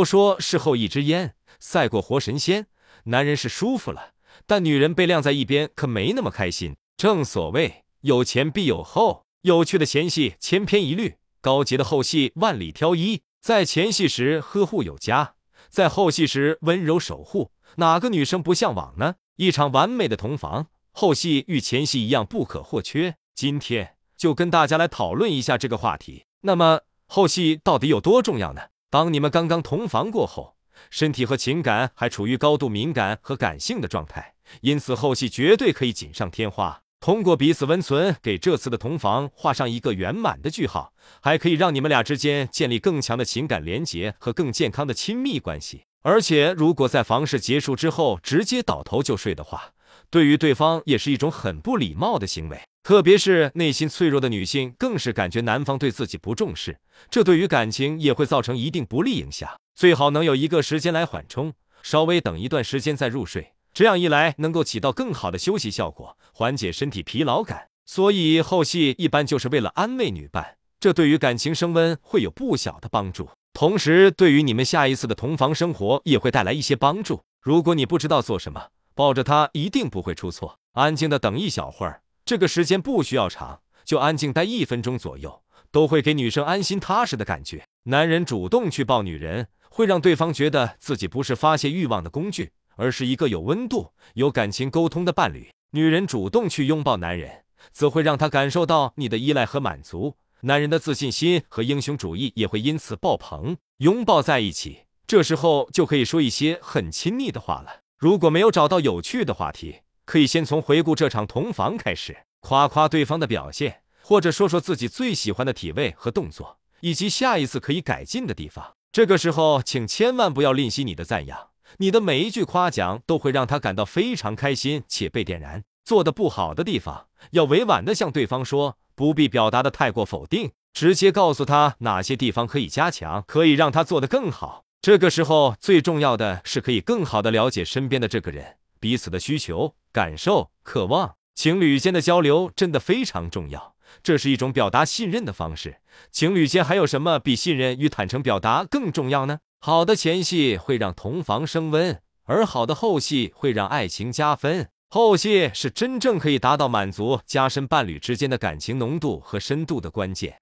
都说事后一支烟赛过活神仙，男人是舒服了，但女人被晾在一边可没那么开心。正所谓有前必有后，有趣的前戏千篇一律，高洁的后戏万里挑一。在前戏时呵护有加，在后戏时温柔守护，哪个女生不向往呢？一场完美的同房，后戏与前戏一样不可或缺。今天就跟大家来讨论一下这个话题。那么后戏到底有多重要呢？当你们刚刚同房过后，身体和情感还处于高度敏感和感性的状态，因此后戏绝对可以锦上添花。通过彼此温存，给这次的同房画上一个圆满的句号，还可以让你们俩之间建立更强的情感连结和更健康的亲密关系。而且，如果在房事结束之后直接倒头就睡的话，对于对方也是一种很不礼貌的行为。特别是内心脆弱的女性，更是感觉男方对自己不重视，这对于感情也会造成一定不利影响。最好能有一个时间来缓冲，稍微等一段时间再入睡。这样一来，能够起到更好的休息效果，缓解身体疲劳感。所以后戏一般就是为了安慰女伴，这对于感情升温会有不小的帮助。同时，对于你们下一次的同房生活也会带来一些帮助。如果你不知道做什么，抱着他一定不会出错。安静的等一小会儿，这个时间不需要长，就安静待一分钟左右，都会给女生安心踏实的感觉。男人主动去抱女人，会让对方觉得自己不是发泄欲望的工具。而是一个有温度、有感情沟通的伴侣。女人主动去拥抱男人，则会让他感受到你的依赖和满足。男人的自信心和英雄主义也会因此爆棚。拥抱在一起，这时候就可以说一些很亲密的话了。如果没有找到有趣的话题，可以先从回顾这场同房开始，夸夸对方的表现，或者说说自己最喜欢的体位和动作，以及下一次可以改进的地方。这个时候，请千万不要吝惜你的赞扬。你的每一句夸奖都会让他感到非常开心且被点燃。做的不好的地方，要委婉的向对方说，不必表达的太过否定，直接告诉他哪些地方可以加强，可以让他做得更好。这个时候最重要的是可以更好的了解身边的这个人，彼此的需求、感受、渴望。情侣间的交流真的非常重要，这是一种表达信任的方式。情侣间还有什么比信任与坦诚表达更重要呢？好的前戏会让同房升温，而好的后戏会让爱情加分。后戏是真正可以达到满足、加深伴侣之间的感情浓度和深度的关键。